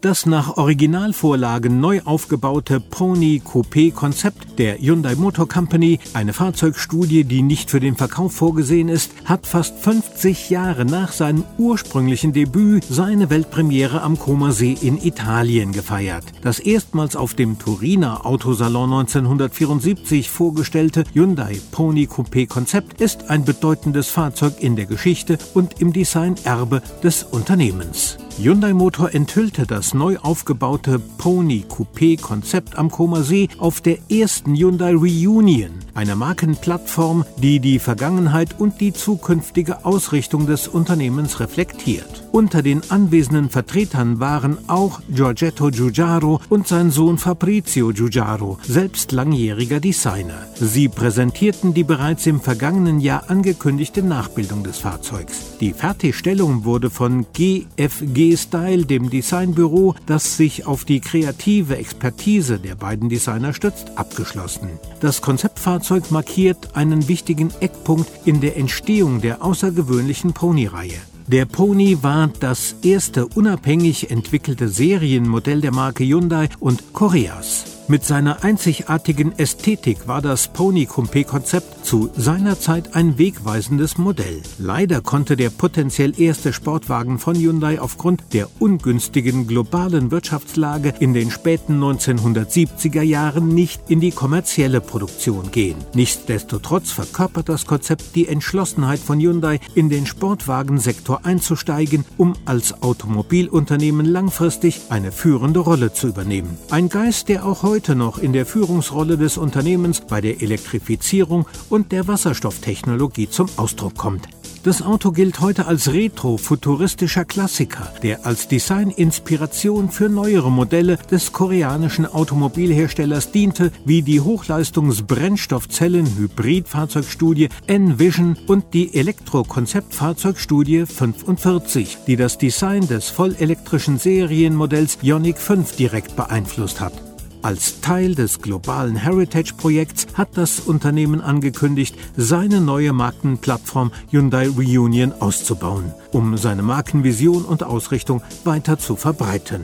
Das nach Originalvorlagen neu aufgebaute Pony Coupé Konzept der Hyundai Motor Company, eine Fahrzeugstudie, die nicht für den Verkauf vorgesehen ist, hat fast 50 Jahre nach seinem ursprünglichen Debüt seine Weltpremiere am Comersee in Italien gefeiert. Das erstmals auf dem Turiner Autosalon 1974 vorgestellte Hyundai Pony Coupé Konzept ist ein bedeutendes Fahrzeug in der Geschichte und im Designerbe des Unternehmens. Hyundai Motor enthüllte das neu aufgebaute Pony Coupé Konzept am Koma See auf der ersten Hyundai Reunion, einer Markenplattform, die die Vergangenheit und die zukünftige Ausrichtung des Unternehmens reflektiert. Unter den anwesenden Vertretern waren auch Giorgetto Giugiaro und sein Sohn Fabrizio Giugiaro, selbst langjähriger Designer. Sie präsentierten die bereits im vergangenen Jahr angekündigte Nachbildung des Fahrzeugs. Die Fertigstellung wurde von GFG Style, dem Designbüro, das sich auf die kreative Expertise der beiden Designer stützt, abgeschlossen. Das Konzeptfahrzeug markiert einen wichtigen Eckpunkt in der Entstehung der außergewöhnlichen Pony-Reihe. Der Pony war das erste unabhängig entwickelte Serienmodell der Marke Hyundai und Koreas. Mit seiner einzigartigen Ästhetik war das Pony Coupé Konzept zu seiner Zeit ein wegweisendes Modell. Leider konnte der potenziell erste Sportwagen von Hyundai aufgrund der ungünstigen globalen Wirtschaftslage in den späten 1970er Jahren nicht in die kommerzielle Produktion gehen. Nichtsdestotrotz verkörpert das Konzept die Entschlossenheit von Hyundai, in den Sportwagensektor einzusteigen, um als Automobilunternehmen langfristig eine führende Rolle zu übernehmen. Ein Geist, der auch heute heute noch in der Führungsrolle des Unternehmens bei der Elektrifizierung und der Wasserstofftechnologie zum Ausdruck kommt. Das Auto gilt heute als retro-futuristischer Klassiker, der als Design-Inspiration für neuere Modelle des koreanischen Automobilherstellers diente, wie die Hochleistungs-Brennstoffzellen-Hybrid-Fahrzeugstudie Envision und die Elektro-Konzeptfahrzeugstudie 45, die das Design des vollelektrischen Serienmodells Ioniq 5 direkt beeinflusst hat. Als Teil des globalen Heritage-Projekts hat das Unternehmen angekündigt, seine neue Markenplattform Hyundai Reunion auszubauen, um seine Markenvision und Ausrichtung weiter zu verbreiten.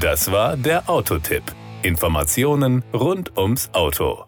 Das war der Autotipp. Informationen rund ums Auto.